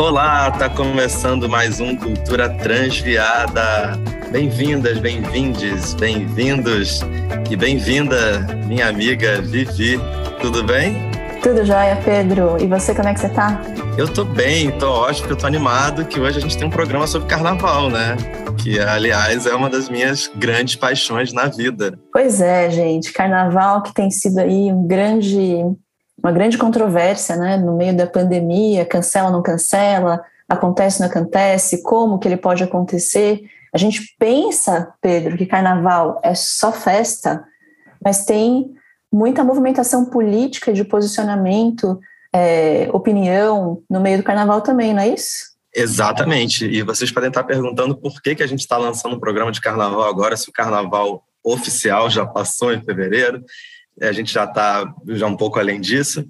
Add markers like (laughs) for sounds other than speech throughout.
Olá, tá começando mais um Cultura Transviada. Bem-vindas, bem-vindes, bem-vindos e bem-vinda, minha amiga Vivi. Tudo bem? Tudo jóia, Pedro. E você, como é que você tá? Eu tô bem, tô ótimo, eu tô animado que hoje a gente tem um programa sobre carnaval, né? Que, aliás, é uma das minhas grandes paixões na vida. Pois é, gente. Carnaval que tem sido aí um grande uma grande controvérsia, né, no meio da pandemia, cancela ou não cancela, acontece ou não acontece, como que ele pode acontecer. A gente pensa, Pedro, que carnaval é só festa, mas tem muita movimentação política de posicionamento, é, opinião no meio do carnaval também, não é isso? Exatamente. E vocês podem estar perguntando por que, que a gente está lançando um programa de carnaval agora, se o carnaval oficial já passou em fevereiro a gente já está já um pouco além disso,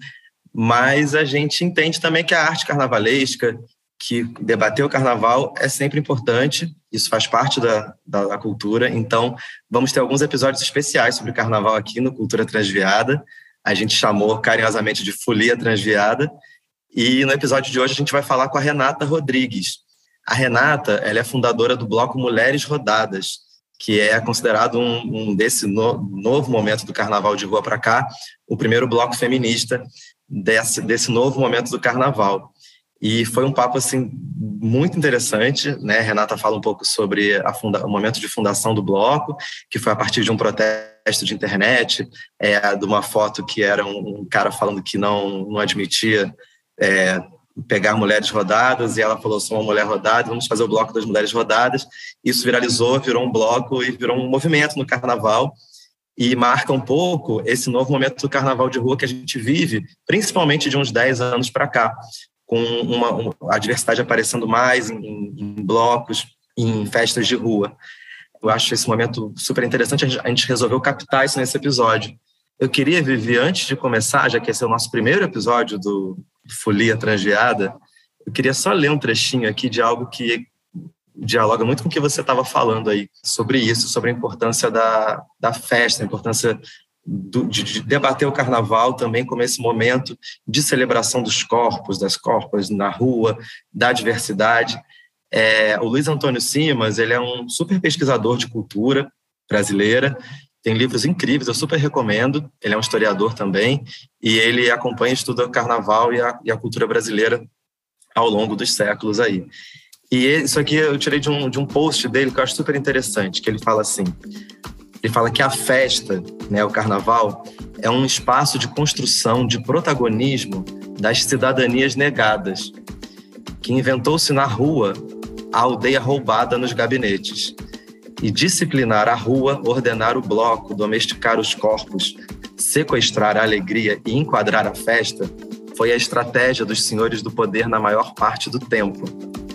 mas a gente entende também que a arte carnavalesca, que debater o carnaval é sempre importante, isso faz parte da, da, da, cultura, então vamos ter alguns episódios especiais sobre carnaval aqui no Cultura Transviada, a gente chamou carinhosamente de Folia Transviada, e no episódio de hoje a gente vai falar com a Renata Rodrigues. A Renata ela é fundadora do bloco Mulheres Rodadas, que é considerado um, um desse no, novo momento do carnaval de rua para cá, o primeiro bloco feminista desse, desse novo momento do carnaval. E foi um papo assim muito interessante, né? Renata fala um pouco sobre funda, o momento de fundação do bloco, que foi a partir de um protesto de internet, é, de uma foto que era um, um cara falando que não, não admitia é, pegar mulheres rodadas e ela falou: sou uma mulher rodada, vamos fazer o bloco das mulheres rodadas. Isso viralizou, virou um bloco e virou um movimento no carnaval e marca um pouco esse novo momento do carnaval de rua que a gente vive, principalmente de uns 10 anos para cá, com uma, uma, a diversidade aparecendo mais em, em blocos, em festas de rua. Eu acho esse momento super interessante, a gente resolveu captar isso nesse episódio. Eu queria, Vivi, antes de começar, já que esse é o nosso primeiro episódio do, Folia Transviada, eu queria só ler um trechinho aqui de algo que dialoga muito com o que você estava falando aí sobre isso, sobre a importância da, da festa, a importância do, de, de, debater o carnaval também como esse momento de celebração dos corpos, das corpas na rua, da diversidade. É, o Luiz Antônio Simas, ele é um super pesquisador de cultura brasileira tem livros incríveis, eu super recomendo. Ele é um historiador também e ele acompanha e estuda o carnaval e a, e a cultura brasileira ao longo dos séculos aí. E isso aqui eu tirei de um, de um post dele que eu acho super interessante, que ele fala assim, ele fala que a festa, né, o carnaval, é um espaço de construção de protagonismo das cidadanias negadas, que inventou-se na rua a aldeia roubada nos gabinetes e disciplinar a rua, ordenar o bloco, domesticar os corpos, sequestrar a alegria e enquadrar a festa foi a estratégia dos senhores do poder na maior parte do tempo.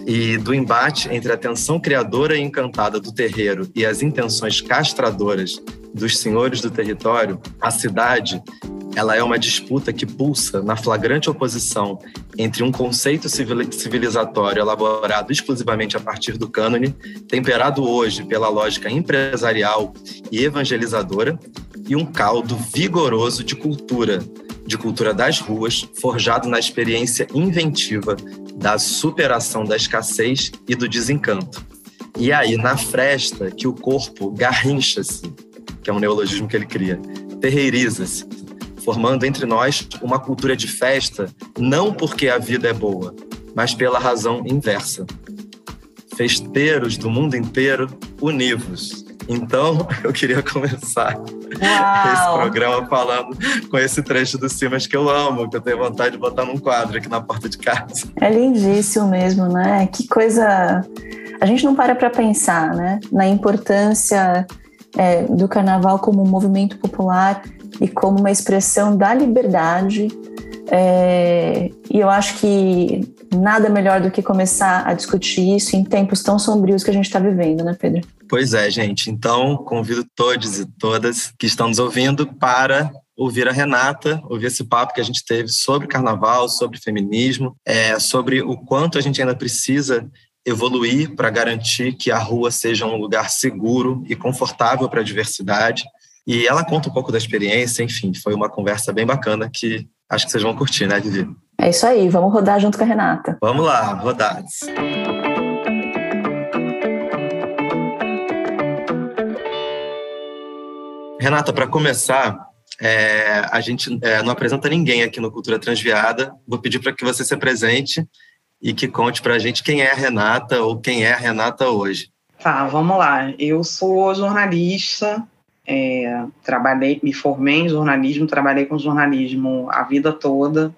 E do embate entre a tensão criadora e encantada do terreiro e as intenções castradoras dos senhores do território, a cidade ela é uma disputa que pulsa na flagrante oposição entre um conceito civilizatório elaborado exclusivamente a partir do cânone, temperado hoje pela lógica empresarial e evangelizadora, e um caldo vigoroso de cultura, de cultura das ruas, forjado na experiência inventiva da superação da escassez e do desencanto. E aí, na fresta, que o corpo garrincha-se, que é um neologismo que ele cria, terreiriza-se, formando entre nós uma cultura de festa, não porque a vida é boa, mas pela razão inversa. Festeiros do mundo inteiro, univos. Então, (laughs) eu queria começar Uau. esse programa falando com esse trecho do Simas que eu amo, que eu tenho vontade de botar num quadro aqui na porta de casa. É lindíssimo mesmo, né? Que coisa. A gente não para para pensar, né? Na importância é, do carnaval como um movimento popular e como uma expressão da liberdade. É, e eu acho que nada melhor do que começar a discutir isso em tempos tão sombrios que a gente está vivendo, né, Pedro? Pois é, gente. Então, convido todos e todas que estão nos ouvindo para ouvir a Renata, ouvir esse papo que a gente teve sobre carnaval, sobre feminismo, é, sobre o quanto a gente ainda precisa evoluir para garantir que a rua seja um lugar seguro e confortável para a diversidade, e ela conta um pouco da experiência, enfim, foi uma conversa bem bacana que acho que vocês vão curtir, né, Vivi? É isso aí, vamos rodar junto com a Renata. Vamos lá, rodados. Renata, para começar, é, a gente é, não apresenta ninguém aqui no Cultura Transviada. Vou pedir para que você se apresente e que conte para a gente quem é a Renata ou quem é a Renata hoje. Tá, vamos lá. Eu sou jornalista, é, trabalhei, me formei em jornalismo, trabalhei com jornalismo a vida toda.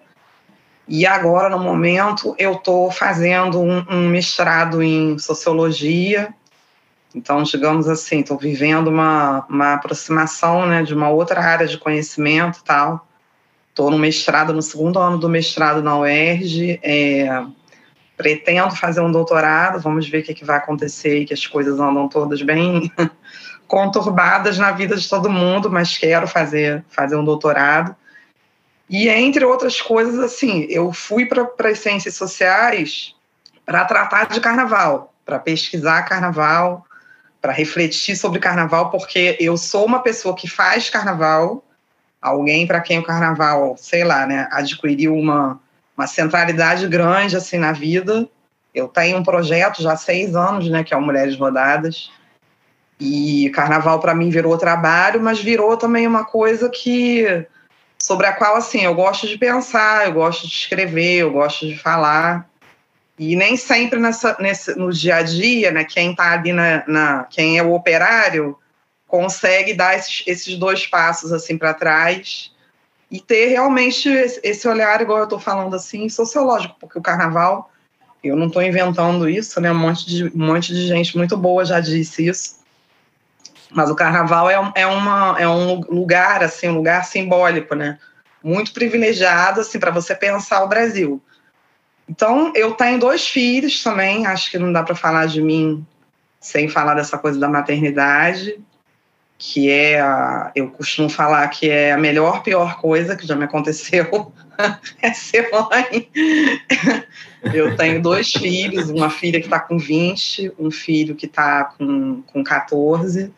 E agora, no momento, eu estou fazendo um, um mestrado em sociologia então, digamos assim, estou vivendo uma, uma aproximação né, de uma outra área de conhecimento tal. Estou no mestrado, no segundo ano do mestrado na UERJ. É, pretendo fazer um doutorado, vamos ver o que, que vai acontecer, que as coisas andam todas bem (laughs) conturbadas na vida de todo mundo, mas quero fazer, fazer um doutorado. E, entre outras coisas, assim, eu fui para as ciências sociais para tratar de carnaval, para pesquisar carnaval, para refletir sobre carnaval, porque eu sou uma pessoa que faz carnaval, alguém para quem o carnaval, sei lá, né, adquiriu uma, uma centralidade grande assim na vida. Eu tenho um projeto já há seis anos, né, que é o Mulheres Rodadas, e carnaval para mim virou trabalho, mas virou também uma coisa que sobre a qual assim eu gosto de pensar, eu gosto de escrever, eu gosto de falar. E nem sempre nessa, nesse, no dia a dia, né, quem está ali na, na, quem é o operário consegue dar esses, esses dois passos assim para trás e ter realmente esse olhar, igual eu estou falando assim, sociológico, porque o carnaval, eu não estou inventando isso, né? Um monte, de, um monte de gente muito boa já disse isso. Mas o carnaval é, é, uma, é um lugar, assim, um lugar simbólico, né? Muito privilegiado, assim, para você pensar o Brasil. Então, eu tenho dois filhos também, acho que não dá para falar de mim sem falar dessa coisa da maternidade, que é, a, eu costumo falar que é a melhor, pior coisa que já me aconteceu, (laughs) é ser mãe. eu tenho dois filhos, uma filha que está com 20, um filho que está com, com 14.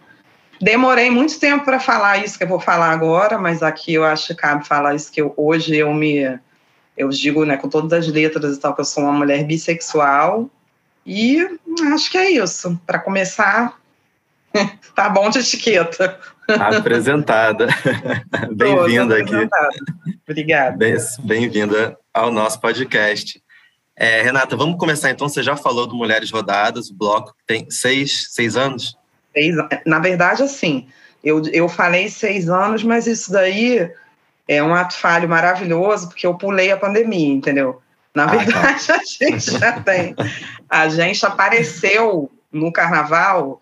Demorei muito tempo para falar isso que eu vou falar agora, mas aqui eu acho que cabe falar isso que eu, hoje eu me eu digo, né, com todas as letras e tal, que eu sou uma mulher bissexual. E acho que é isso. Para começar, (laughs) tá bom de etiqueta. Apresentada. (laughs) Bem-vinda aqui. Obrigada. Bem-vinda ao nosso podcast. É, Renata, vamos começar então. Você já falou do Mulheres Rodadas, o bloco tem seis, seis anos? Seis, na verdade, assim, eu, eu falei seis anos, mas isso daí é um ato falho maravilhoso, porque eu pulei a pandemia, entendeu? Na ah, verdade, tá. (laughs) a gente já tem. A gente apareceu no carnaval,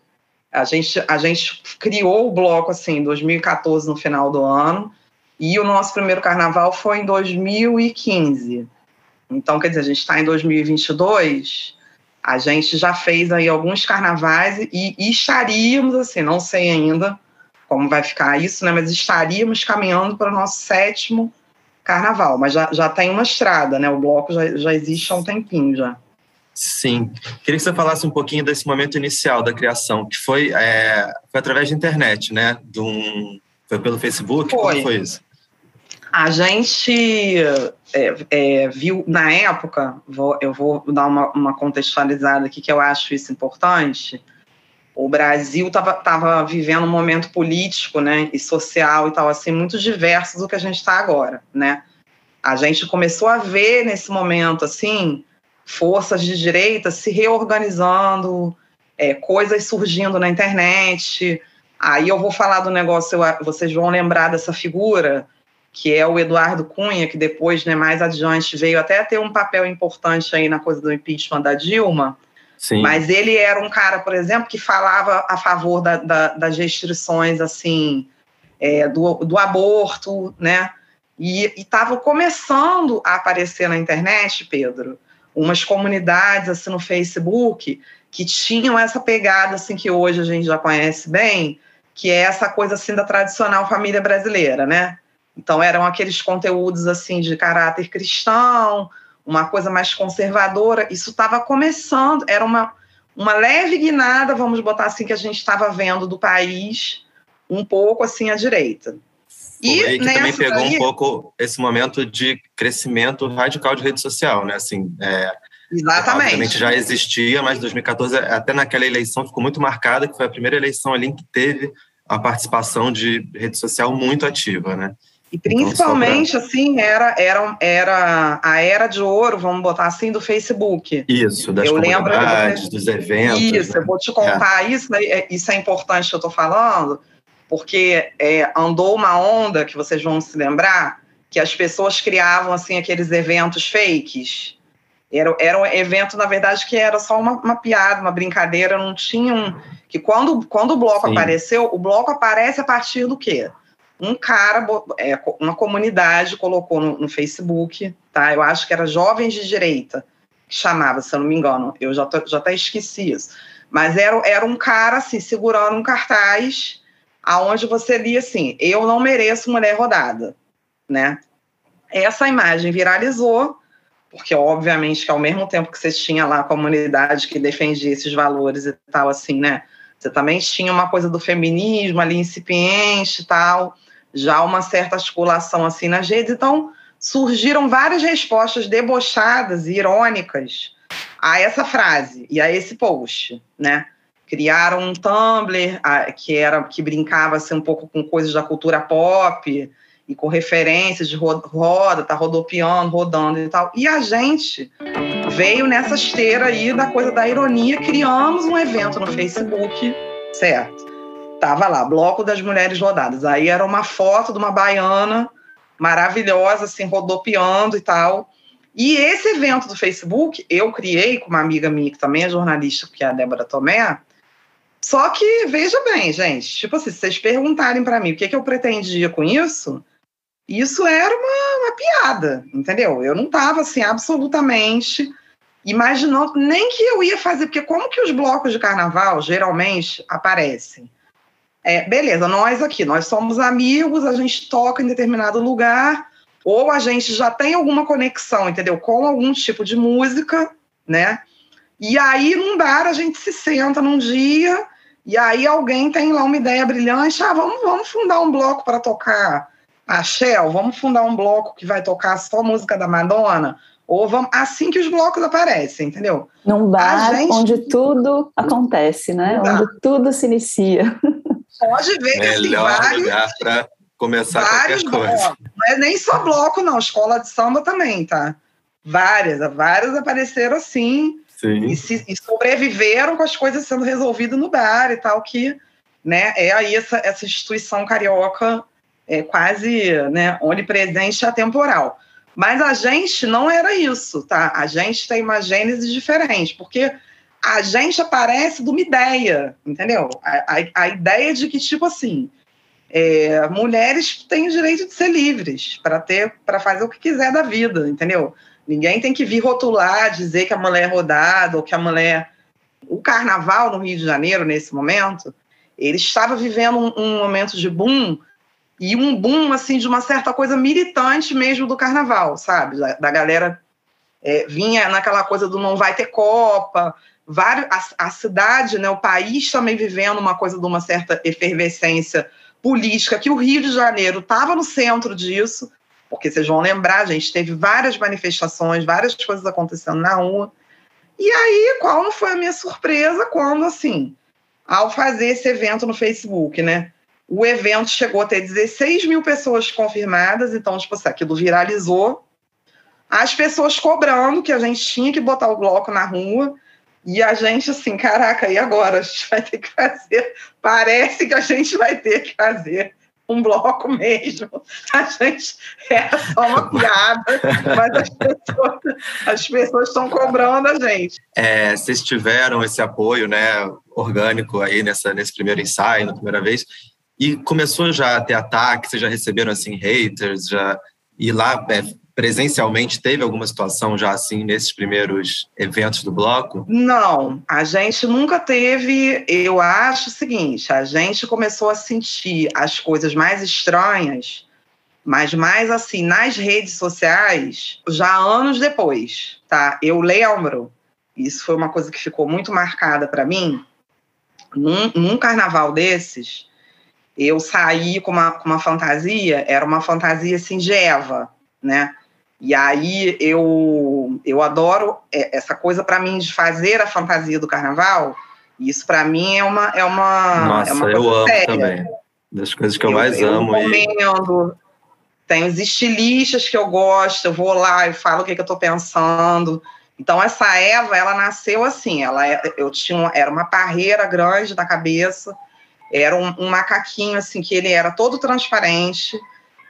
a gente, a gente criou o bloco assim em 2014, no final do ano, e o nosso primeiro carnaval foi em 2015. Então, quer dizer, a gente está em 2022, a gente já fez aí alguns carnavais e, e estaríamos, assim, não sei ainda, como vai ficar isso, né? Mas estaríamos caminhando para o nosso sétimo carnaval, mas já, já tem uma estrada, né? O bloco já, já existe há um tempinho já. Sim. Queria que você falasse um pouquinho desse momento inicial da criação, que foi, é, foi através da internet, né? De um, foi pelo Facebook? Foi. Como foi isso? A gente é, é, viu, na época, vou, eu vou dar uma, uma contextualizada aqui que eu acho isso importante, o Brasil estava vivendo um momento político né, e social e tal, assim, muito diverso do que a gente está agora, né? A gente começou a ver nesse momento, assim, forças de direita se reorganizando, é, coisas surgindo na internet. Aí eu vou falar do negócio, vocês vão lembrar dessa figura, que é o Eduardo Cunha, que depois, né, mais adiante, veio até ter um papel importante aí na coisa do impeachment da Dilma, Sim. Mas ele era um cara, por exemplo, que falava a favor da, da, das restrições, assim, é, do, do aborto, né? E estava começando a aparecer na internet, Pedro, umas comunidades assim no Facebook que tinham essa pegada assim que hoje a gente já conhece bem, que é essa coisa assim da tradicional família brasileira, né? Então eram aqueles conteúdos assim de caráter cristão, uma coisa mais conservadora, isso estava começando, era uma, uma leve guinada, vamos botar assim, que a gente estava vendo do país um pouco assim à direita. E, e que também pegou daí... um pouco esse momento de crescimento radical de rede social, né? Assim, é, Exatamente. Obviamente já existia, mas 2014, até naquela eleição, ficou muito marcada, que foi a primeira eleição ali em que teve a participação de rede social muito ativa, né? E então, principalmente, então, pra... assim, era, era, era a era de ouro, vamos botar assim, do Facebook. Isso, das eu comunidades, lembro dos eventos. Isso, né? eu vou te contar é. isso, né? É, isso é importante que eu estou falando, porque é, andou uma onda, que vocês vão se lembrar, que as pessoas criavam, assim, aqueles eventos fakes. Era, era um evento, na verdade, que era só uma, uma piada, uma brincadeira, não tinha um... Que quando, quando o bloco Sim. apareceu, o bloco aparece a partir do quê? um cara, é, uma comunidade colocou no, no, Facebook, tá? Eu acho que era Jovens de Direita, que chamava, se eu não me engano, eu já, tô, já até esqueci isso. Mas era, era um cara, assim, segurando um cartaz aonde você lia assim, eu não mereço mulher rodada, né? Essa imagem viralizou, porque obviamente que ao mesmo tempo que você tinha lá a comunidade que defendia esses valores e tal, assim, né? Você também tinha uma coisa do feminismo ali incipiente e tal já uma certa articulação assim nas redes. Então, surgiram várias respostas debochadas e irônicas a essa frase e a esse post, né? Criaram um Tumblr que era que brincava assim, um pouco com coisas da cultura pop e com referências de roda, tá rodopiando, rodando e tal. E a gente veio nessa esteira aí da coisa da ironia, criamos um evento no Facebook, certo? Tava lá, Bloco das Mulheres Rodadas. Aí era uma foto de uma baiana maravilhosa, assim, rodopiando e tal. E esse evento do Facebook, eu criei com uma amiga minha, que também é jornalista, que é a Débora Tomé. Só que, veja bem, gente, tipo assim, se vocês perguntarem para mim o que, que eu pretendia com isso, isso era uma, uma piada, entendeu? Eu não estava, assim, absolutamente imaginando nem que eu ia fazer, porque como que os blocos de carnaval geralmente aparecem? É, beleza, nós aqui, nós somos amigos, a gente toca em determinado lugar, ou a gente já tem alguma conexão, entendeu? Com algum tipo de música, né? E aí, num bar, a gente se senta num dia, e aí alguém tem lá uma ideia brilhante, ah, vamos, vamos fundar um bloco para tocar a Shell, vamos fundar um bloco que vai tocar só música da Madonna, ou vamos, assim que os blocos aparecem, entendeu? Num bar gente... onde tudo acontece, né? Onde tudo se inicia. Pode ver que assim, vários, lugar para começar vários qualquer coisa. Não é nem só bloco, não. Escola de samba também, tá? Várias, várias apareceram assim. E, se, e, sobreviveram com as coisas sendo resolvidas no bar e tal, que né, é aí essa, essa instituição carioca é quase né, onipresente e atemporal. Mas a gente não era isso, tá? A gente tem uma gênese diferente, porque a gente aparece de uma ideia, entendeu? A, a, a ideia de que, tipo assim, é, mulheres têm o direito de ser livres para ter para fazer o que quiser da vida, entendeu? Ninguém tem que vir rotular, dizer que a mulher é rodada ou que a mulher. O carnaval no Rio de Janeiro, nesse momento, ele estava vivendo um, um momento de boom e um boom assim de uma certa coisa militante mesmo do carnaval, sabe? Da, da galera é, vinha naquela coisa do não vai ter Copa, vários, a, a, cidade, né, o país também vivendo uma coisa de uma certa efervescência política, que o Rio de Janeiro estava no centro disso, porque vocês vão lembrar, a gente teve várias manifestações, várias coisas acontecendo na rua. E aí, qual não foi a minha surpresa quando, assim, ao fazer esse evento no Facebook, né? O evento chegou a ter 16 mil pessoas confirmadas, então, tipo assim, aquilo viralizou. As pessoas cobrando que a gente tinha que botar o bloco na rua. E a gente, assim, caraca, e agora? A gente vai ter que fazer. Parece que a gente vai ter que fazer um bloco mesmo. A gente é só uma (laughs) piada, mas as pessoas, as pessoas estão cobrando a gente. É, vocês tiveram esse apoio né, orgânico aí nessa, nesse primeiro ensaio, na primeira vez, e começou já a ter ataque, vocês já receberam assim haters, já e lá é, presencialmente teve alguma situação já assim nesses primeiros eventos do bloco? Não, a gente nunca teve. Eu acho o seguinte: a gente começou a sentir as coisas mais estranhas, mas mais assim nas redes sociais, já anos depois, tá? Eu lembro, isso foi uma coisa que ficou muito marcada para mim. Num, num carnaval desses, eu saí com uma, com uma fantasia, era uma fantasia assim de Eva, né? E aí eu, eu adoro é, essa coisa para mim de fazer a fantasia do carnaval. Isso para mim é uma é uma Nossa, é uma eu amo séria. também. Das coisas que eu, eu mais eu amo. Recomendo. E... Tem os estilistas que eu gosto, eu vou lá e falo o que, que eu estou pensando. Então essa Eva, ela nasceu assim, ela é, eu tinha era uma parreira grande na cabeça, era um, um macaquinho assim que ele era todo transparente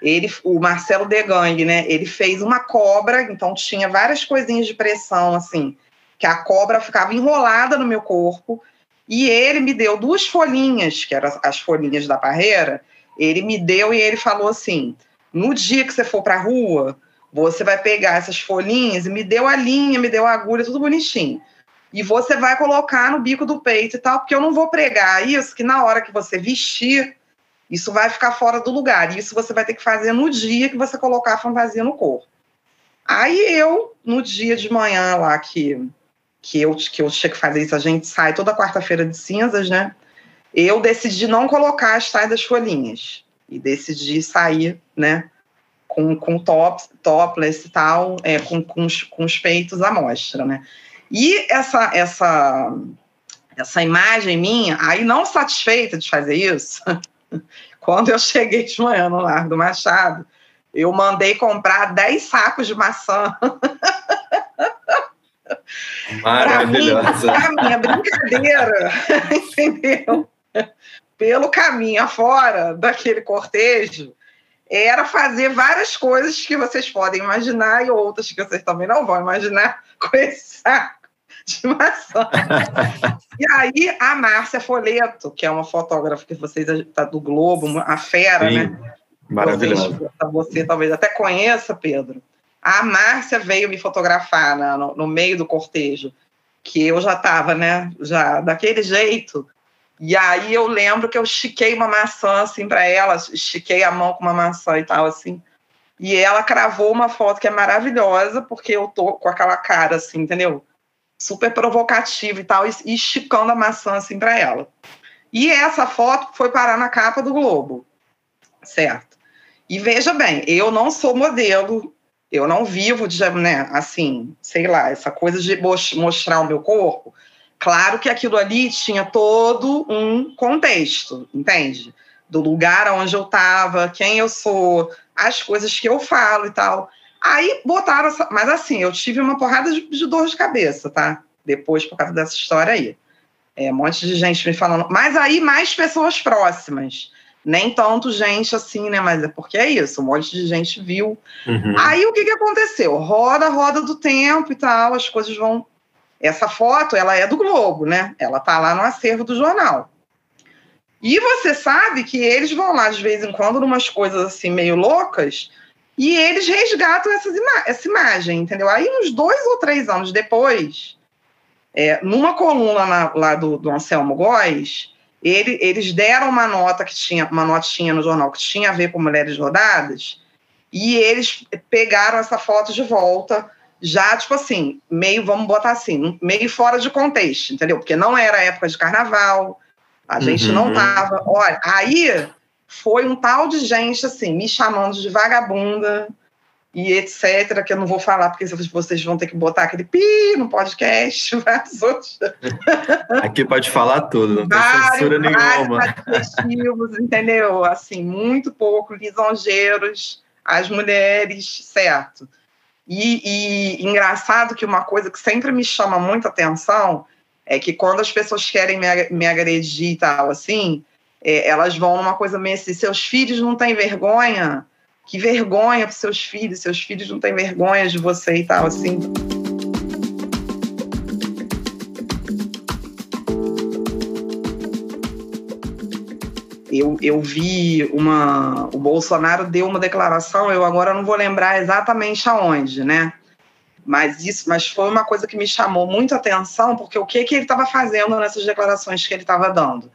ele, o Marcelo Degang, né? Ele fez uma cobra, então tinha várias coisinhas de pressão, assim, que a cobra ficava enrolada no meu corpo. E ele me deu duas folhinhas, que eram as folhinhas da parreira. Ele me deu e ele falou assim: no dia que você for para a rua, você vai pegar essas folhinhas e me deu a linha, me deu a agulha, tudo bonitinho. E você vai colocar no bico do peito e tal, porque eu não vou pregar isso, que na hora que você vestir, isso vai ficar fora do lugar. Isso você vai ter que fazer no dia que você colocar a fantasia no corpo. Aí eu, no dia de manhã lá que, que, eu, que eu tinha que fazer isso, a gente sai toda quarta-feira de cinzas, né? Eu decidi não colocar as tais das folhinhas. E decidi sair, né? Com, com top, topless e tal, é, com, com, os, com os peitos à mostra, né? E essa, essa, essa imagem minha, aí não satisfeita de fazer isso, (laughs) (laughs) Quando eu cheguei de manhã no Largo do Machado, eu mandei comprar 10 sacos de maçã. (laughs) Maravilhosa. Para mim, a brincadeira, (laughs) entendeu? Pelo caminho afora daquele cortejo, era fazer várias coisas que vocês podem imaginar e outras que vocês também não vão imaginar com esse saco de (laughs) maçã. e aí a Márcia Foleto, que é uma fotógrafa que vocês tá do Globo, a fera, Sim, né? Maravilhosa. Você talvez até conheça, Pedro. A Márcia veio me fotografar na, no, no meio do cortejo, que eu já estava, né, já daquele jeito. E aí eu lembro que eu estiquei uma maçã assim para ela, estiquei a mão com uma maçã e tal assim. E ela cravou uma foto que é maravilhosa, porque eu tô com aquela cara assim, entendeu? Super provocativo e tal, e esticando a maçã assim para ela. E essa foto foi parar na capa do Globo, certo? E veja bem, eu não sou modelo, eu não vivo de, né, assim, sei lá, essa coisa de mostrar o meu corpo. Claro que aquilo ali tinha todo um contexto, entende? Do lugar onde eu estava, quem eu sou, as coisas que eu falo e tal. Aí botaram, essa, mas assim, eu tive uma porrada de, de, dor de cabeça, tá? Depois, por causa dessa história aí. É, um monte de gente me falando. Mas aí, mais pessoas próximas. Nem tanto gente assim, né? Mas é porque é isso, um monte de gente viu. Uhum. Aí o que, que aconteceu? Roda, roda do tempo e tal, as coisas vão. Essa foto, ela é do Globo, né? Ela tá lá no acervo do jornal. E você sabe que eles vão lá de vez em quando, numas coisas assim meio loucas, e eles resgatam ima essa imagem, entendeu? Aí, uns dois ou três anos depois, é, numa coluna na, lá do, do Anselmo Góes, ele, eles deram uma nota que tinha, uma notinha no jornal que tinha a ver com mulheres rodadas, e eles pegaram essa foto de volta, já, tipo assim, meio, vamos botar assim, meio fora de contexto, entendeu? Porque não era época de carnaval, a gente uhum. não tava. Olha, aí foi um tal de gente assim, me chamando de vagabunda e etc, que eu não vou falar, porque vocês vão ter que botar aquele pi no podcast, (laughs) mas outros... Aqui pode falar tudo, não tem vários, censura nenhuma. Vários entendeu? Assim, muito pouco lisonjeiros, as mulheres, certo. E, e engraçado que uma coisa que sempre me chama muita atenção é que quando as pessoas querem me, me agredir e tal, assim, é, elas vão numa coisa meio assim, seus filhos não têm vergonha? Que vergonha para seus filhos, seus filhos não têm vergonha de você e tal, assim. Eu, eu vi uma. O Bolsonaro deu uma declaração, eu agora não vou lembrar exatamente aonde, né? Mas isso, mas foi uma coisa que me chamou muito atenção, porque o que, que ele estava fazendo nessas declarações que ele estava dando?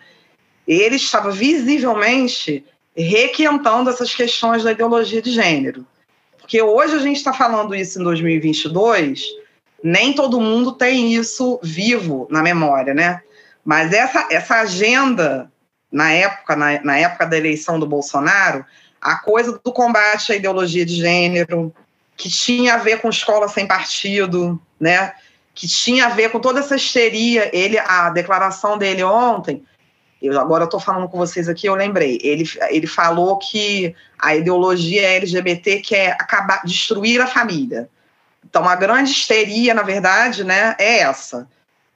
Ele estava visivelmente requentando essas questões da ideologia de gênero. Porque hoje a gente está falando isso em 2022, nem todo mundo tem isso vivo na memória, né? Mas essa, essa agenda na época, na, na época da eleição do Bolsonaro, a coisa do combate à ideologia de gênero, que tinha a ver com escola sem partido, né? que tinha a ver com toda essa histeria. Ele, a declaração dele ontem, eu agora estou falando com vocês aqui, eu lembrei. Ele, ele falou que a ideologia LGBT quer acabar, destruir a família. Então, a grande histeria, na verdade, né, é essa.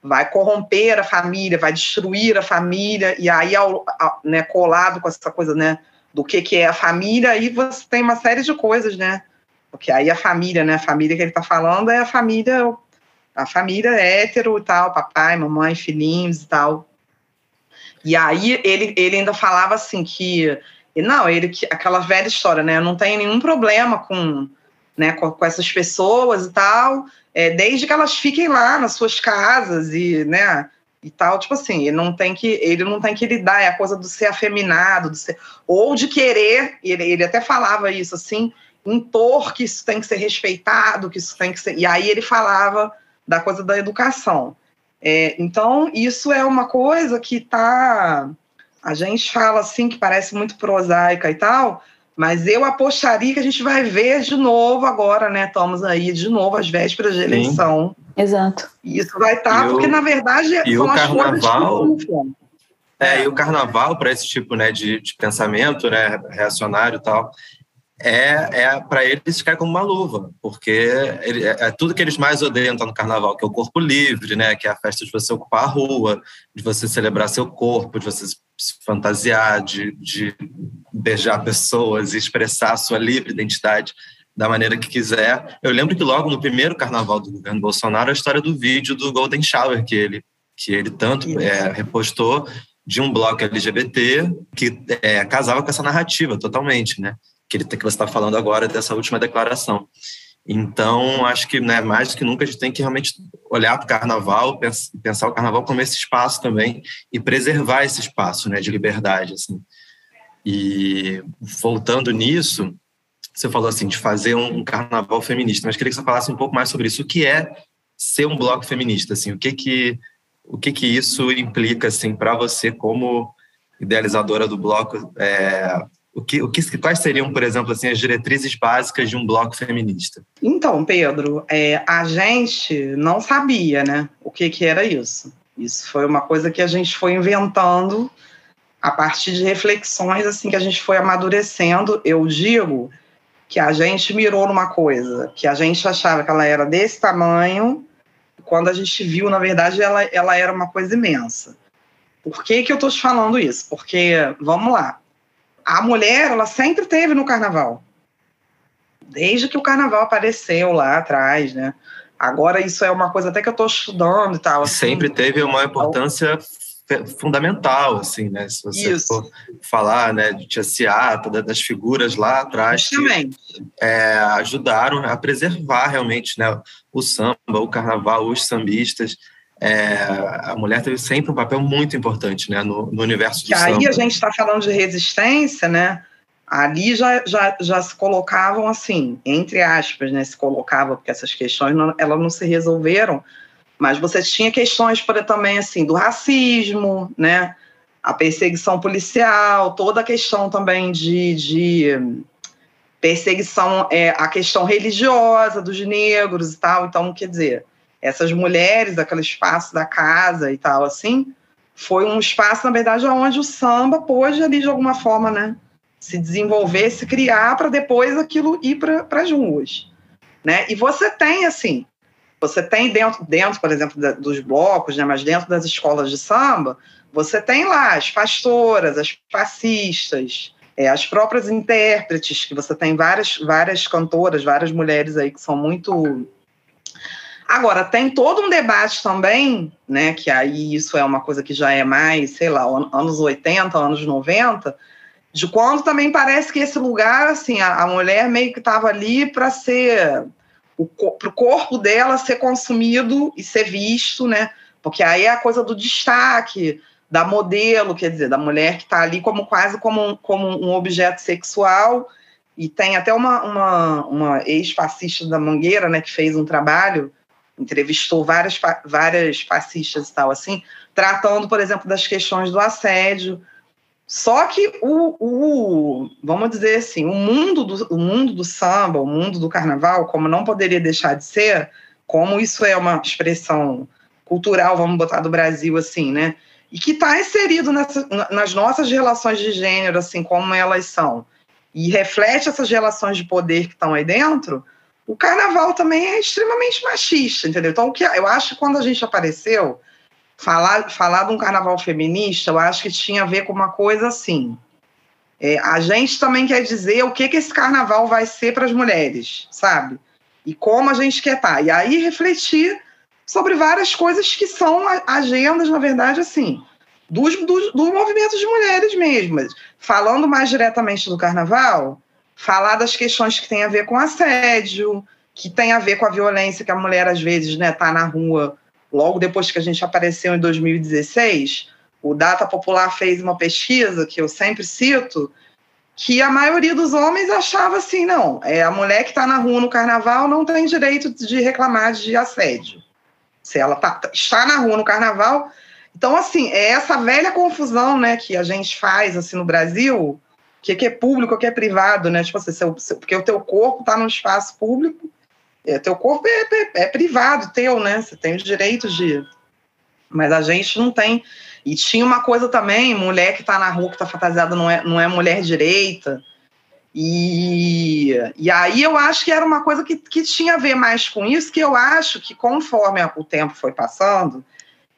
Vai corromper a família, vai destruir a família, e aí, ao, ao, né, colado com essa coisa, né, do que, que é a família, aí você tem uma série de coisas, né? Porque aí a família, né, a família que ele está falando é a família, a família hétero e tal, papai, mamãe, filhinhos e tal. E aí ele, ele ainda falava assim que, não, ele, aquela velha história, né, não tem nenhum problema com né, com, com essas pessoas e tal, é, desde que elas fiquem lá nas suas casas e, né, e tal, tipo assim, ele não tem que ele não tem que lidar, é a coisa do ser afeminado, do ser, ou de querer, ele, ele até falava isso assim, impor que isso tem que ser respeitado, que isso tem que ser, e aí ele falava da coisa da educação. É, então, isso é uma coisa que tá, a gente fala assim, que parece muito prosaica e tal, mas eu apostaria que a gente vai ver de novo agora, né? Estamos aí de novo às vésperas de eleição. Sim. Exato. E isso vai estar, tá, porque na verdade e são o as carnaval, É, e o carnaval para esse tipo né, de, de pensamento né, reacionário e tal, é, é para eles ficar como uma luva, porque ele, é, é, tudo que eles mais odeiam tá no carnaval, que é o corpo livre, né, que é a festa de você ocupar a rua, de você celebrar seu corpo, de você se fantasiar, de, de beijar pessoas e expressar a sua livre identidade da maneira que quiser. Eu lembro que logo no primeiro carnaval do governo Bolsonaro, a história do vídeo do Golden Shower que ele, que ele tanto é, repostou de um bloco LGBT que é, casava com essa narrativa totalmente, né? Que, ele, que você está falando agora dessa última declaração. Então, acho que né, mais do que nunca a gente tem que realmente olhar para o carnaval, pensar o carnaval como esse espaço também e preservar esse espaço né, de liberdade. Assim. E voltando nisso, você falou assim de fazer um carnaval feminista, mas queria que você falasse um pouco mais sobre isso. O que é ser um bloco feminista? Assim, o que que o que que isso implica assim para você como idealizadora do bloco? É, o que, o que, quais seriam, por exemplo, assim, as diretrizes básicas de um bloco feminista? Então, Pedro, é, a gente não sabia, né, o que, que era isso. Isso foi uma coisa que a gente foi inventando a partir de reflexões assim que a gente foi amadurecendo. Eu digo que a gente mirou numa coisa que a gente achava que ela era desse tamanho, quando a gente viu, na verdade, ela, ela era uma coisa imensa. Por que, que eu estou te falando isso? Porque, vamos lá, a mulher, ela sempre teve no carnaval. Desde que o carnaval apareceu lá atrás, né? Agora isso é uma coisa até que eu estou estudando e tal. Assim. Sempre teve uma importância fundamental, assim, né? Se você isso. for falar, né, de Tia Seata, das figuras lá atrás que é, ajudaram a preservar realmente, né, o samba, o carnaval, os sambistas é, a mulher teve sempre um papel muito importante né, no, no universo do e samba. Aí a gente está falando de resistência, né? Ali já, já, já se colocavam assim, entre aspas, né? Se colocava, porque essas questões não, elas não se resolveram, mas você tinha questões para também assim do racismo, né? A perseguição policial, toda a questão também de, de perseguição, é, a questão religiosa dos negros e tal. Então, quer dizer, essas mulheres, aquele espaço da casa e tal, assim, foi um espaço, na verdade, onde o samba pôde ali, de alguma forma, né, se desenvolver, se criar, para depois aquilo ir para as ruas. Né? E você tem, assim, você tem dentro, dentro por exemplo, da, dos blocos, né, mas dentro das escolas de samba, você tem lá as pastoras, as passistas, é, as próprias intérpretes, que você tem várias, várias cantoras, várias mulheres aí que são muito Agora, tem todo um debate também, né, que aí isso é uma coisa que já é mais, sei lá, anos 80, anos 90, de quando também parece que esse lugar, assim, a, a mulher meio que estava ali para ser, o corpo dela ser consumido e ser visto, né, porque aí é a coisa do destaque, da modelo, quer dizer, da mulher que está ali como quase como, como um objeto sexual, e tem até uma, uma, uma ex-fascista da Mangueira, né, que fez um trabalho entrevistou várias, várias fascistas e tal, assim, tratando, por exemplo, das questões do assédio. Só que o, o, vamos dizer assim, o mundo, do, o mundo do samba, o mundo do carnaval, como não poderia deixar de ser, como isso é uma expressão cultural, vamos botar do Brasil assim, né? E que está inserido nessa, nas nossas relações de gênero, assim como elas são, e reflete essas relações de poder que estão aí dentro, o carnaval também é extremamente machista, entendeu? Então, o que eu acho que quando a gente apareceu, falar, falar de um carnaval feminista, eu acho que tinha a ver com uma coisa assim. É, a gente também quer dizer o que, que esse carnaval vai ser para as mulheres, sabe? E como a gente quer estar. Tá. E aí refletir sobre várias coisas que são agendas, na verdade, assim, dos, dos, do movimento de mulheres mesmas. Falando mais diretamente do carnaval, falar das questões que têm a ver com assédio, que tem a ver com a violência que a mulher, às vezes, né, tá na rua logo depois que a gente apareceu em 2016, o Data Popular fez uma pesquisa que eu sempre cito, que a maioria dos homens achava assim, não, é a mulher que está na rua no carnaval não tem direito de reclamar de assédio. Se ela tá, está na rua no carnaval, então assim é essa velha confusão, né, que a gente faz assim no Brasil, o que, que é público, o que é privado, né, tipo assim, seu, seu, porque o teu corpo está no espaço público é, teu corpo é, é, é, privado, teu, né? Você tem os direitos de. Mas a gente não tem. E tinha uma coisa também: mulher que está na rua, que está fantasiada, não é, não é mulher direita. E, e aí eu acho que era uma coisa que, que tinha a ver mais com isso, que eu acho que conforme o tempo foi passando,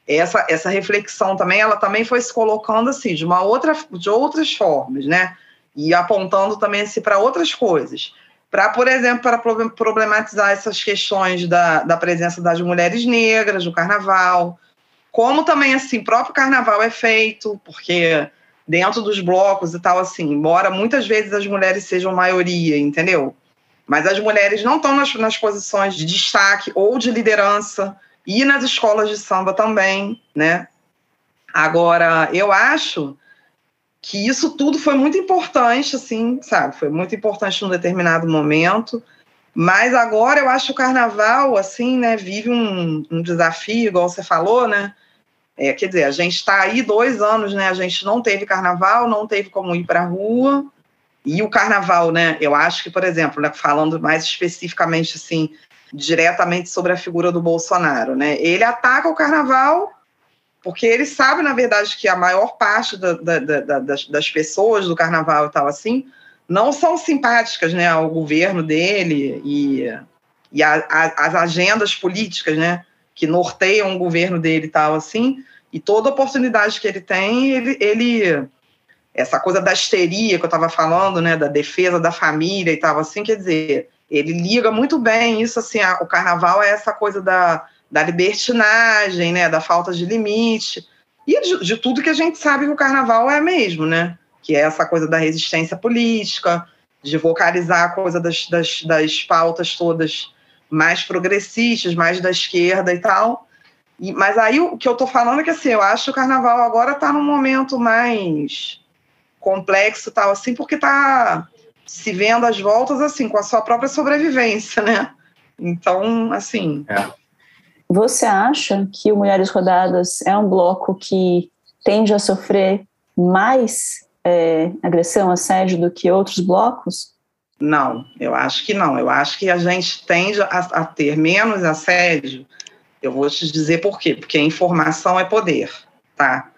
essa, essa reflexão também, ela também foi se colocando assim, de uma outra, de outras formas, né? E apontando também assim, para outras coisas para, por exemplo, para problematizar essas questões da, da presença das mulheres negras no carnaval, como também, assim, próprio carnaval é feito, porque dentro dos blocos e tal, assim, embora muitas vezes as mulheres sejam maioria, entendeu? Mas as mulheres não estão nas, nas posições de destaque ou de liderança, e nas escolas de samba também, né? Agora, eu acho que isso tudo foi muito importante, assim, sabe? Foi muito importante num determinado momento. Mas agora eu acho que o carnaval, assim, né, vive um, um desafio, igual você falou, né? É, quer dizer, a gente está aí dois anos, né? A gente não teve carnaval, não teve como ir para a rua. E o carnaval, né? Eu acho que, por exemplo, né, falando mais especificamente, assim, diretamente sobre a figura do Bolsonaro, né? Ele ataca o carnaval porque ele sabe, na verdade, que a maior parte da, da, da, das, das, pessoas do carnaval e tal assim não são simpáticas né, ao governo dele e, e a, a, as agendas políticas né, que norteiam o governo dele e tal assim. E toda oportunidade que ele tem, ele, ele essa coisa da histeria que eu estava falando, né, da defesa da família e tal assim, quer dizer, ele liga muito bem isso assim, a, o carnaval é essa coisa da da libertinagem, né, da falta de limite, e de, de, tudo que a gente sabe que o carnaval é mesmo, né? Que é essa coisa da resistência política, de vocalizar a coisa das, das, das pautas todas mais progressistas, mais da esquerda e tal. E, mas aí o que eu estou falando é que assim, eu acho que o carnaval agora está num momento mais complexo tal, assim, porque está se vendo as voltas assim, com a sua própria sobrevivência, né? Então, assim. É você acha que o Mulheres Rodadas é um bloco que tende a sofrer mais é, agressão, assédio do que outros blocos? Não, eu acho que não. Eu acho que a gente tende a, a ter menos assédio. Eu vou te dizer por quê. Porque informação é poder, tá?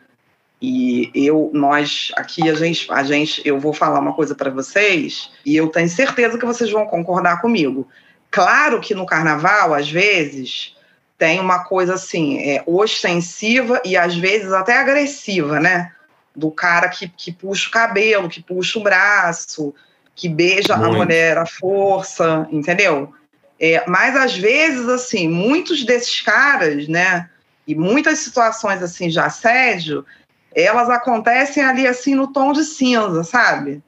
E eu, nós aqui a gente, a gente, eu vou falar uma coisa para vocês e eu tenho certeza que vocês vão concordar comigo. Claro que no carnaval, às vezes, tem uma coisa assim, é, ostensiva e às vezes até agressiva, né? Do cara que, que puxa o cabelo, que puxa o braço, que beija Muito. a mulher à força, entendeu? É, mas às vezes, assim, muitos desses caras, né? E muitas situações assim de assédio, elas acontecem ali assim no tom de cinza, sabe?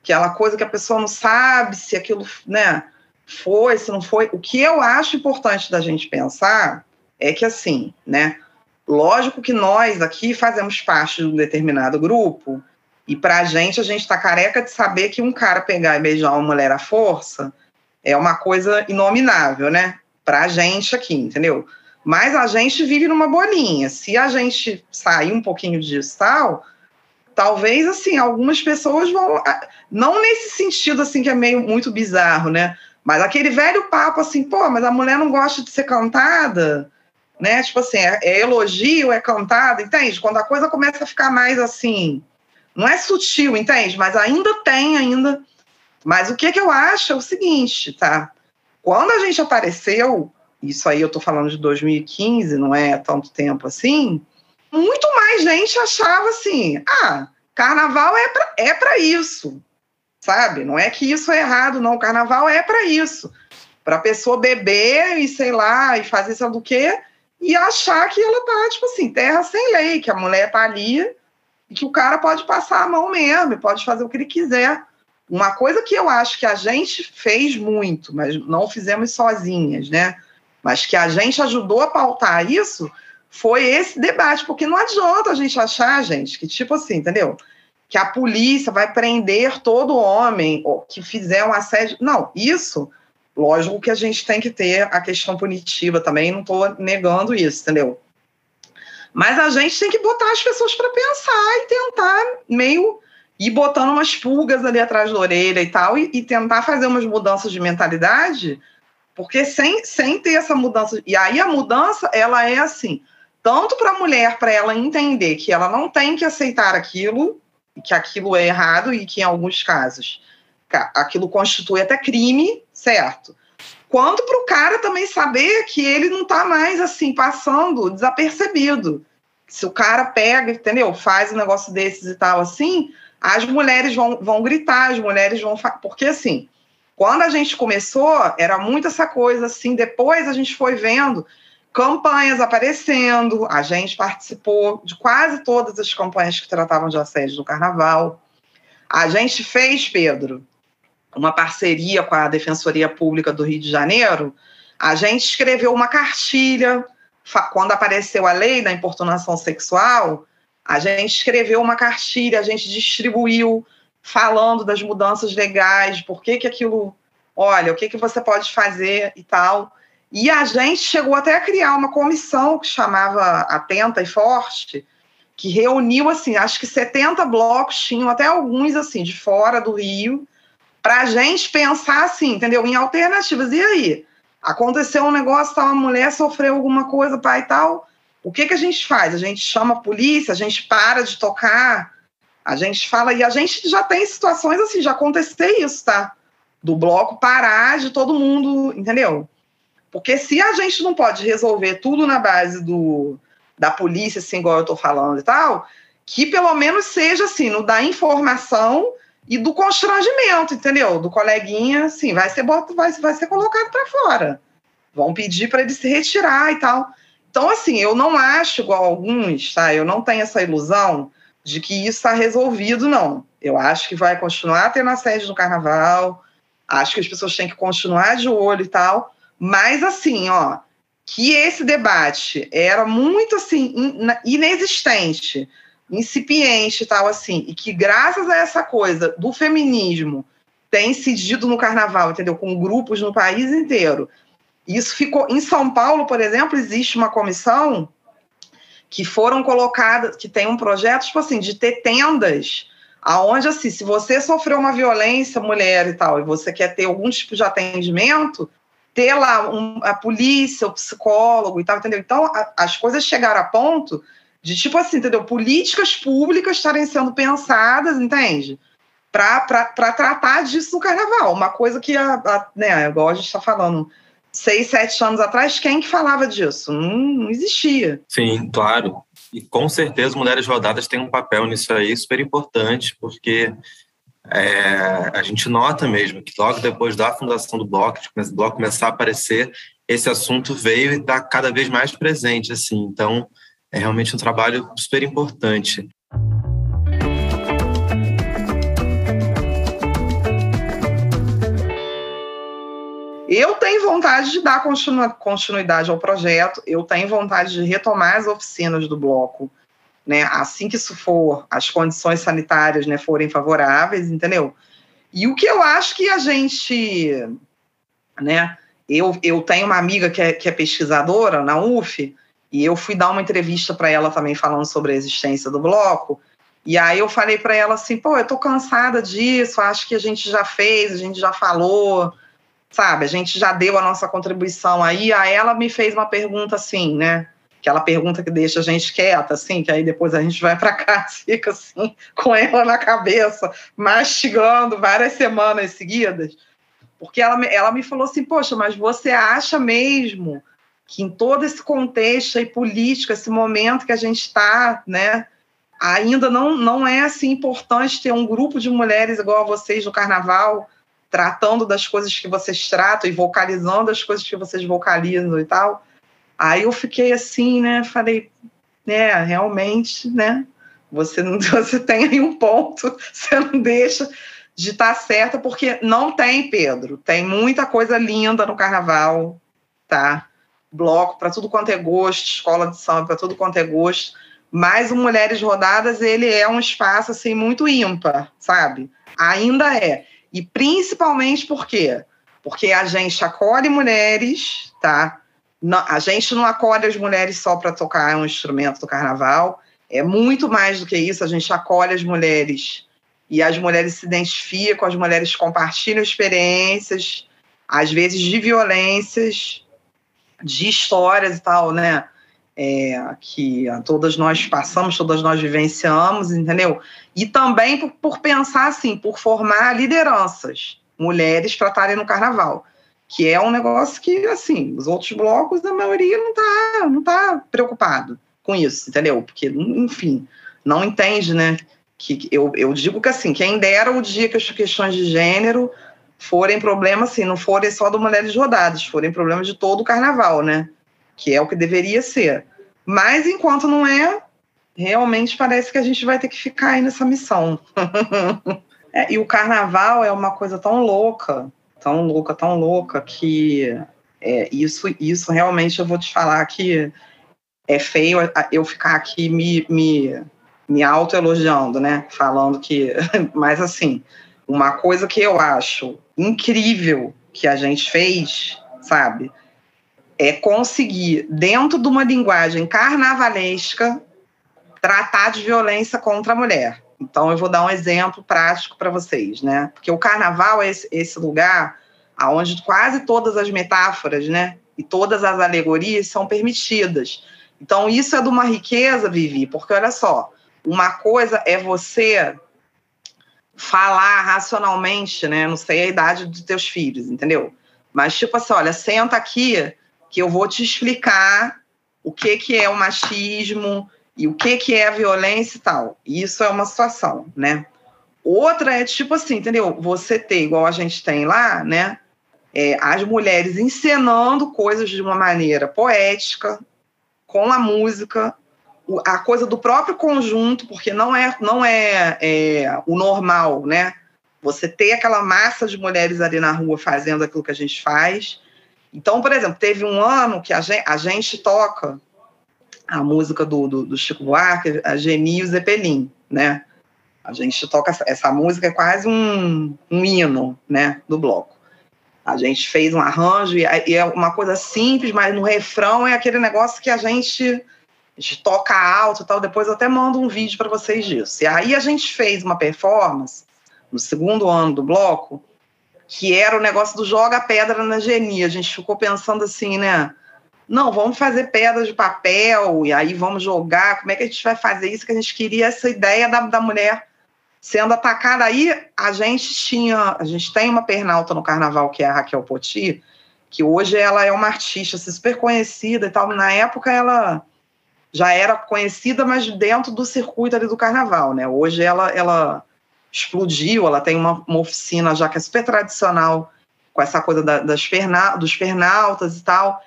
Aquela coisa que a pessoa não sabe se aquilo, né? Foi, se não foi. O que eu acho importante da gente pensar é que, assim, né? Lógico que nós aqui fazemos parte de um determinado grupo, e para a gente, a gente está careca de saber que um cara pegar e beijar uma mulher à força é uma coisa inominável, né? Para a gente aqui, entendeu? Mas a gente vive numa bolinha. Se a gente sair um pouquinho disso tal, talvez assim algumas pessoas vão não nesse sentido assim que é meio muito bizarro, né? Mas aquele velho papo assim, pô, mas a mulher não gosta de ser cantada, né? Tipo assim, é, é elogio, é cantada, entende? Quando a coisa começa a ficar mais assim, não é sutil, entende? Mas ainda tem ainda. Mas o que que eu acho é o seguinte, tá? Quando a gente apareceu, isso aí eu tô falando de 2015, não é tanto tempo assim, muito mais gente achava assim: ah, carnaval é para é pra isso, sabe? Não é que isso é errado, não. Carnaval é para isso. Para a pessoa beber e sei lá, e fazer isso do quê, e achar que ela tá, tipo assim, terra sem lei, que a mulher tá ali e que o cara pode passar a mão mesmo, pode fazer o que ele quiser. Uma coisa que eu acho que a gente fez muito, mas não fizemos sozinhas, né? Mas que a gente ajudou a pautar isso foi esse debate, porque não adianta a gente achar, gente, que tipo assim, entendeu? Que a polícia vai prender todo homem que fizer um assédio. Não, isso, lógico que a gente tem que ter a questão punitiva também, não estou negando isso, entendeu? Mas a gente tem que botar as pessoas para pensar e tentar meio ir botando umas pulgas ali atrás da orelha e tal, e, e tentar fazer umas mudanças de mentalidade, porque sem, sem ter essa mudança. E aí a mudança, ela é assim tanto para a mulher, para ela entender que ela não tem que aceitar aquilo, que aquilo é errado e que em alguns casos aquilo constitui até crime, certo? Quanto para o cara também saber que ele não está mais assim passando desapercebido. Se o cara pega, entendeu? Faz um negócio desses e tal assim, as mulheres vão, vão gritar, as mulheres vão. Porque assim, quando a gente começou, era muito essa coisa assim, depois a gente foi vendo campanhas aparecendo, a gente participou de quase todas as campanhas que tratavam de assédio no carnaval. A gente fez, Pedro, uma parceria com a Defensoria Pública do Rio de Janeiro. A gente escreveu uma cartilha quando apareceu a lei da importunação sexual. A gente escreveu uma cartilha, a gente distribuiu falando das mudanças legais, por que que aquilo, olha, o que que você pode fazer e tal. E a gente chegou até a criar uma comissão que chamava Atenta e Forte, que reuniu, assim, acho que 70 blocos, tinham até alguns, assim, de fora do Rio, para a gente pensar, assim, entendeu? Em alternativas. E aí? Aconteceu um negócio, tal, uma mulher sofreu alguma coisa, pai e tal. O que, que a gente faz? A gente chama a polícia, a gente para de tocar, a gente fala, e a gente já tem situações assim, já aconteceu isso, tá? Do bloco parar de todo mundo, entendeu? Porque se a gente não pode resolver tudo na base do, da polícia, assim, igual eu estou falando e tal, que pelo menos seja assim, no da informação e do constrangimento, entendeu? Do coleguinha, assim, vai ser, vai, vai ser colocado para fora. Vão pedir para ele se retirar e tal. Então, assim, eu não acho igual alguns, tá? Eu não tenho essa ilusão de que isso está resolvido, não. Eu acho que vai continuar tendo assédio no carnaval, acho que as pessoas têm que continuar de olho e tal, mas assim, ó, que esse debate era muito assim inexistente, incipiente tal assim, e que graças a essa coisa do feminismo tem incidido no carnaval, entendeu? Com grupos no país inteiro. Isso ficou em São Paulo, por exemplo, existe uma comissão que foram colocadas, que tem um projeto tipo assim de ter tendas aonde assim, se você sofreu uma violência mulher e tal, e você quer ter algum tipo de atendimento, ter lá um, a polícia, o psicólogo e tal, entendeu? Então, a, as coisas chegaram a ponto de, tipo assim, entendeu? Políticas públicas estarem sendo pensadas, entende? Para tratar disso no carnaval. Uma coisa que, a, a, né, igual a gente está falando, seis, sete anos atrás, quem que falava disso? Não, não existia. Sim, claro. E com certeza mulheres rodadas têm um papel nisso aí super importante, porque é, a gente nota mesmo que logo depois da fundação do bloco, de o bloco começar a aparecer, esse assunto veio e está cada vez mais presente, assim. Então, é realmente um trabalho super importante. Eu tenho vontade de dar continuidade ao projeto, eu tenho vontade de retomar as oficinas do bloco né? Assim que isso for, as condições sanitárias, né, forem favoráveis, entendeu? E o que eu acho que a gente, né? Eu, eu tenho uma amiga que é, que é pesquisadora na UF, e eu fui dar uma entrevista para ela também falando sobre a existência do bloco, E aí eu falei para ela assim, pô, eu tô cansada disso, acho que a gente já fez, a gente já falou, sabe? A gente já deu a nossa contribuição aí. Aí ela me fez uma pergunta assim, né? Aquela pergunta que deixa a gente quieta, assim, que aí depois a gente vai para casa (laughs) e fica assim, com ela na cabeça, mastigando várias semanas seguidas. Porque ela, ela me falou assim, poxa, mas você acha mesmo que em todo esse contexto aí político, esse momento que a gente está, né, ainda não, não é assim importante ter um grupo de mulheres igual a vocês no carnaval, tratando das coisas que vocês tratam e vocalizando as coisas que vocês vocalizam e tal. Aí eu fiquei assim, né, falei, né, realmente, né, você, não, (laughs) você tem aí um ponto, você não deixa de estar tá certa, porque não tem, Pedro, tem muita coisa linda no carnaval, tá? bloco para tudo quanto é gosto, escola de samba para tudo quanto é gosto. Mas o Mulheres Rodadas, ele é um espaço assim muito ímpar, sabe? Ainda é. E principalmente por quê? Porque a gente acolhe mulheres, tá? A gente não acolhe as mulheres só para tocar um instrumento do carnaval. É muito mais do que isso. A gente acolhe as mulheres e as mulheres se identificam, as mulheres compartilham experiências, às vezes de violências, de histórias e tal, né? É, que todas nós passamos, todas nós vivenciamos, entendeu? E também por, por pensar assim, por formar lideranças, mulheres para estarem no carnaval, que é um negócio que, assim, os outros blocos, a maioria não tá, não tá preocupado com isso, entendeu? Porque, enfim, não entende, né? Que eu, eu digo que, assim, quem dera o dia que as questões de gênero forem problemas, assim, não forem só do Mulheres Rodadas, forem problemas de todo o carnaval, né? Que é o que deveria ser. Mas enquanto não é, realmente parece que a gente vai ter que ficar aí nessa missão. (laughs) é, e o carnaval é uma coisa tão louca, tão louca, tão louca, que é, isso, isso realmente eu vou te falar que é feio eu ficar aqui me, me, me autoelogiando, né? Falando que. (laughs) Mas assim, uma coisa que eu acho incrível que a gente fez, sabe? É conseguir, dentro de uma linguagem carnavalesca, tratar de violência contra a mulher. Então, eu vou dar um exemplo prático para vocês, né? Porque o carnaval é esse, lugar onde quase todas as metáforas, né? E todas as alegorias são permitidas. Então, isso é de uma riqueza, Vivi, porque olha só, uma coisa é você falar racionalmente, né? Não sei a idade dos teus filhos, entendeu? Mas tipo assim, olha, senta aqui que eu vou te explicar o que que é o machismo e o que que é a violência e tal. Isso é uma situação, né? Outra é tipo assim, entendeu? Você ter, igual a gente tem lá, né? É, as mulheres encenando coisas de uma maneira poética, com a música, a coisa do próprio conjunto, porque não é, não é, é, o normal, né? Você ter aquela massa de mulheres ali na rua fazendo aquilo que a gente faz. Então, por exemplo, teve um ano que a gente, a gente toca a música do, do, do Chico Buarque, a Geni e o Zeppelin, né? A gente toca essa, música, é quase um, um hino, né, do bloco. A gente fez um arranjo e, é uma coisa simples, mas no refrão é aquele negócio que a gente a gente toca alto e tal, depois eu até mando um vídeo para vocês disso. E aí a gente fez uma performance no segundo ano do bloco, que era o negócio do joga pedra na genia. A gente ficou pensando assim, né? Não, vamos fazer pedra de papel e aí vamos jogar. Como é que a gente vai fazer isso? Que a gente queria essa ideia da, da mulher sendo atacada. Aí a gente tinha, a gente tem uma pernalta no carnaval que é a Raquel Poti, que hoje ela é uma artista assim, super conhecida e tal. Na época ela já era conhecida, mas dentro do circuito ali do carnaval, né? Hoje ela, ela explodiu, ela tem uma, uma oficina já que é super tradicional, com essa coisa da, das perna, dos pernaltas e tal.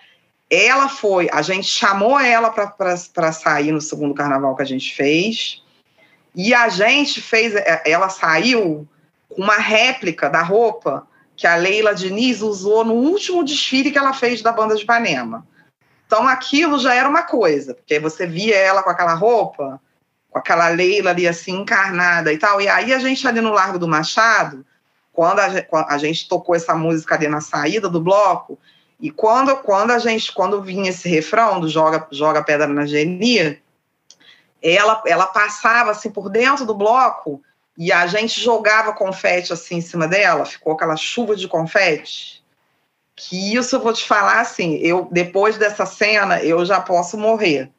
Ela foi, a gente chamou ela para sair no segundo carnaval que a gente fez, e a gente fez, é, ela saiu com uma réplica da roupa que a Leila Diniz usou no último desfile que ela fez da banda de Ipanema. Então aquilo já era uma coisa, porque você via ela com aquela roupa, com aquela Leila ali assim encarnada e tal. E aí a gente ali no Largo do Machado, quando a, a gente tocou essa música ali na saída do bloco, e quando, quando a gente, quando vinha esse refrão do joga, joga pedra na genia, ela, ela passava assim por dentro do bloco e a gente jogava confete assim em cima dela, ficou aquela chuva de confete. Que isso eu vou te falar assim, eu depois dessa cena eu já posso morrer.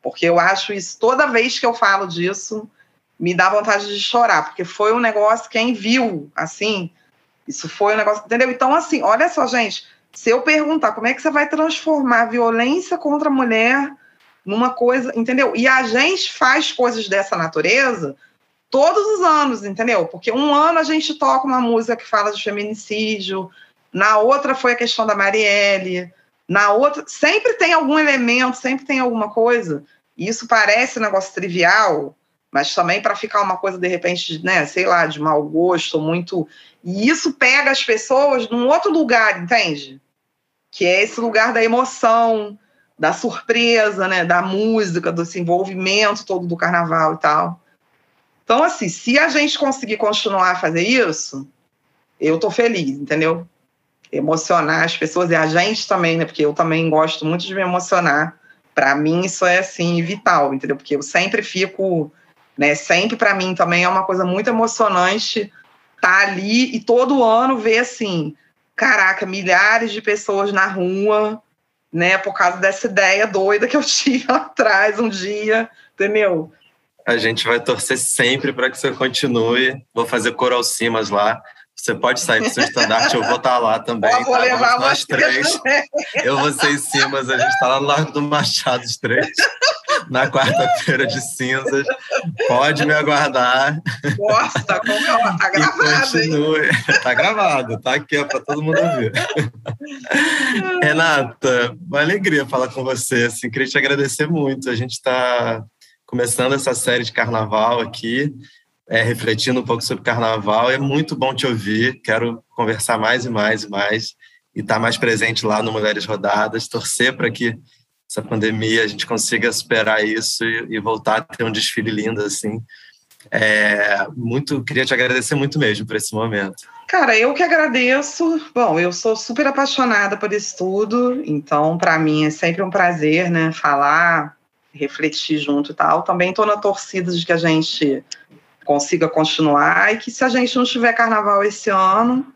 Porque eu acho isso toda vez que eu falo disso, me dá vontade de chorar, porque foi um negócio quem viu, assim, isso foi um negócio, entendeu? Então assim, olha só, gente, se eu perguntar como é que você vai transformar a violência contra a mulher numa coisa, entendeu? E a gente faz coisas dessa natureza todos os anos, entendeu? Porque um ano a gente toca uma música que fala de feminicídio, na outra foi a questão da Marielle, na outra sempre tem algum elemento, sempre tem alguma coisa. E isso parece um negócio trivial, mas também para ficar uma coisa de repente, né, sei lá, de mau gosto, muito. E isso pega as pessoas num outro lugar, entende? Que é esse lugar da emoção, da surpresa, né, da música, do envolvimento todo do carnaval e tal. Então, assim, se a gente conseguir continuar a fazer isso, eu tô feliz, entendeu? Emocionar as pessoas e a gente também, né? Porque eu também gosto muito de me emocionar. Para mim, isso é, assim, vital, entendeu? Porque eu sempre fico, né? Sempre para mim também é uma coisa muito emocionante estar tá ali e todo ano ver, assim, caraca, milhares de pessoas na rua, né? Por causa dessa ideia doida que eu (laughs) tive lá atrás um dia, entendeu? A gente vai torcer sempre para que você continue. Vou fazer coral cimas lá. Você pode sair com seu estandarte, eu vou estar tá lá também. Eu vou tá? levar Vamos nós três. Também. Eu vou ser em Cimas, a gente está lá no Largo do Machado, os três, na quarta-feira de cinzas. Pode me aguardar. Nossa, como é? tá gravado. continue. Hein? Tá gravado, tá aqui para todo mundo ouvir. Renata, uma alegria falar com você. Assim, queria te agradecer muito. A gente está começando essa série de carnaval aqui, é, refletindo um pouco sobre carnaval. É muito bom te ouvir, quero conversar mais e mais e mais e estar tá mais presente lá no Mulheres Rodadas, torcer para que essa pandemia a gente consiga superar isso e, e, voltar a ter um desfile lindo assim. É, muito queria te agradecer muito mesmo por esse momento. Cara, eu que agradeço. Bom, eu sou super apaixonada por isso tudo, então para mim é sempre um prazer, né, falar refletir junto e tal. Também estou na torcida de que a gente consiga continuar e que se a gente não tiver carnaval esse ano,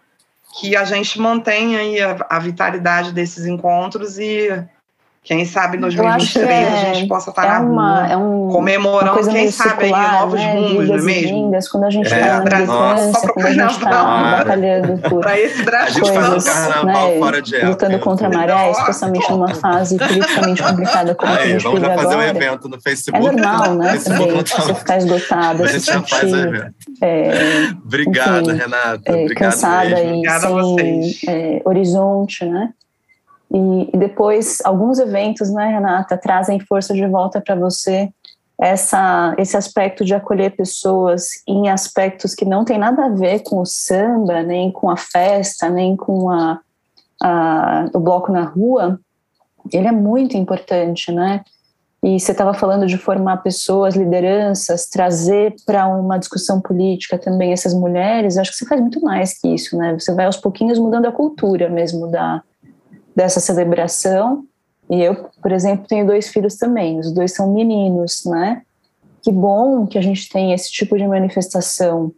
que a gente mantenha aí a, a vitalidade desses encontros e quem sabe em 2023 é, a gente possa estar é na uma, rua, é um, comemorando, quem sabe, circular, aí, novos né? rumos, não é mesmo? Vindas, quando a gente está é, na militância, quando a gente está batalhando por esse coisas, né, fora de época, lutando contra a maré, especialmente numa fase politicamente complicada como aí, a gente vive agora. fazer um evento no Facebook. É normal, né, também, você ficar esgotada, a se sentir... É, Obrigada, Renata. É, cansada e sem é, horizonte, né? E, e depois, alguns eventos, né, Renata, trazem força de volta para você essa, esse aspecto de acolher pessoas em aspectos que não tem nada a ver com o samba, nem com a festa, nem com a, a, o bloco na rua, ele é muito importante, né? E você estava falando de formar pessoas, lideranças, trazer para uma discussão política também essas mulheres. Acho que você faz muito mais que isso, né? Você vai aos pouquinhos mudando a cultura mesmo da, dessa celebração. E eu, por exemplo, tenho dois filhos também, os dois são meninos, né? Que bom que a gente tem esse tipo de manifestação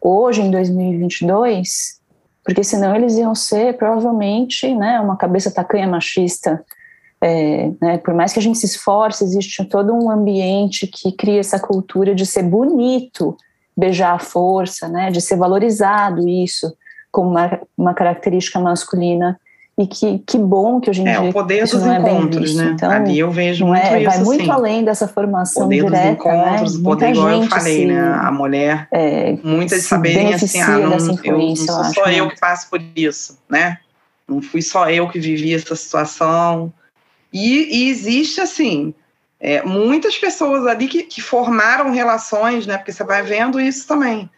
hoje, em 2022, porque senão eles iam ser provavelmente né, uma cabeça tacanha machista. É, né, por mais que a gente se esforce, existe todo um ambiente que cria essa cultura de ser bonito beijar a força, né, de ser valorizado isso como uma, uma característica masculina e que, que bom que hoje em é, dia o poder dos é encontros, né? Então, Ali eu vejo muito é, isso, vai muito assim. além dessa formação poder direta, dos encontros, né? poder igual eu falei, se, né? A mulher, é, muitas saberem assim, ah, não, eu, não sou acho, só né? eu que passo por isso, né? Não fui só eu que vivi essa situação. E, e existe, assim, é, muitas pessoas ali que, que formaram relações, né? Porque você vai vendo isso também,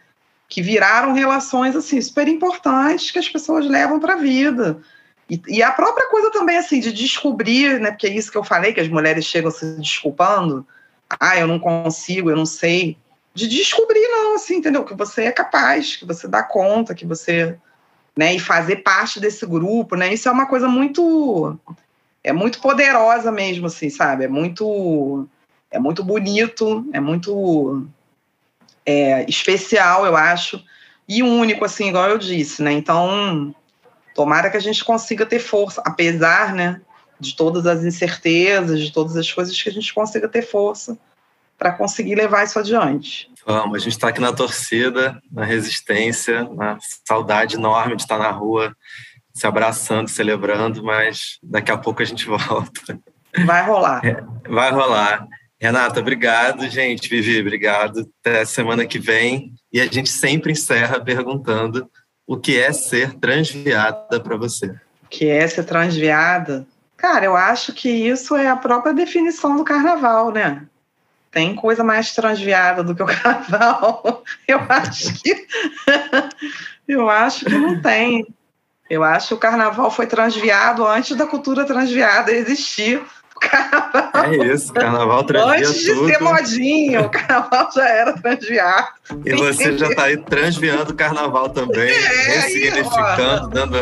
que viraram relações, assim, super importantes que as pessoas levam para a vida e, e, a própria coisa também, assim, de descobrir, né? Porque é isso que eu falei, que as mulheres chegam se desculpando. Ah, eu não consigo, eu não sei. De descobrir, não, assim, entendeu? Que você é capaz, que você dá conta, que você. Né, e fazer parte desse grupo, né? Isso é uma coisa muito. É muito poderosa mesmo, assim, sabe? É muito. é muito bonito, é muito é, especial, eu acho, e único, assim, igual eu disse, né? Então, tomara que a gente consiga ter força, apesar, né, de todas as incertezas, de todas as coisas, que a gente consiga ter força para conseguir levar isso adiante. Vamos, a gente está aqui na torcida, na resistência, na saudade enorme de estar na rua, se abraçando, celebrando, mas daqui a pouco a gente (laughs) volta. Vai rolar. É, vai rolar. Renata, obrigado, gente. Vivi, obrigado. Até semana que vem. E a gente sempre encerra perguntando o que é ser transviada para você. O que é ser transviada? Cara, eu acho que isso é a própria definição do carnaval, né? Tem coisa mais transviada do que o (laughs) carnaval? Eu acho que (laughs) eu acho que não tem. Eu acho que o carnaval foi transviado antes da cultura transviada existir. Carnaval. É isso, carnaval transvia Antes de tudo. ser modinho, o carnaval já era transviado. E você já está aí transviando o carnaval também, é, ressignificando, dando.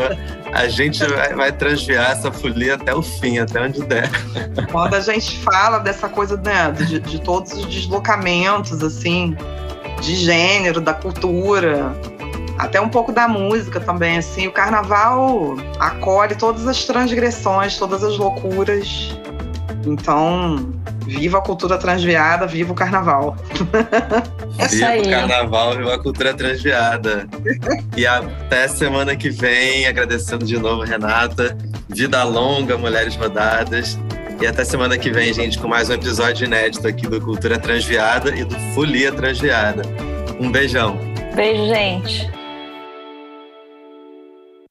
A gente vai, vai transviar essa folia até o fim, até onde der. Quando a gente fala dessa coisa né, de, de todos os deslocamentos, assim, de gênero, da cultura, até um pouco da música também, assim. O carnaval acolhe todas as transgressões, todas as loucuras então, viva a cultura transviada, viva o carnaval. (laughs) viva o carnaval, viva a cultura transviada. e até semana que vem, agradecendo de novo, Renata. Vida longa, mulheres rodadas. E até semana que vem, gente, com mais um episódio inédito aqui do Cultura Transviada e do Folia Transviada. Um beijão. Beijo, gente.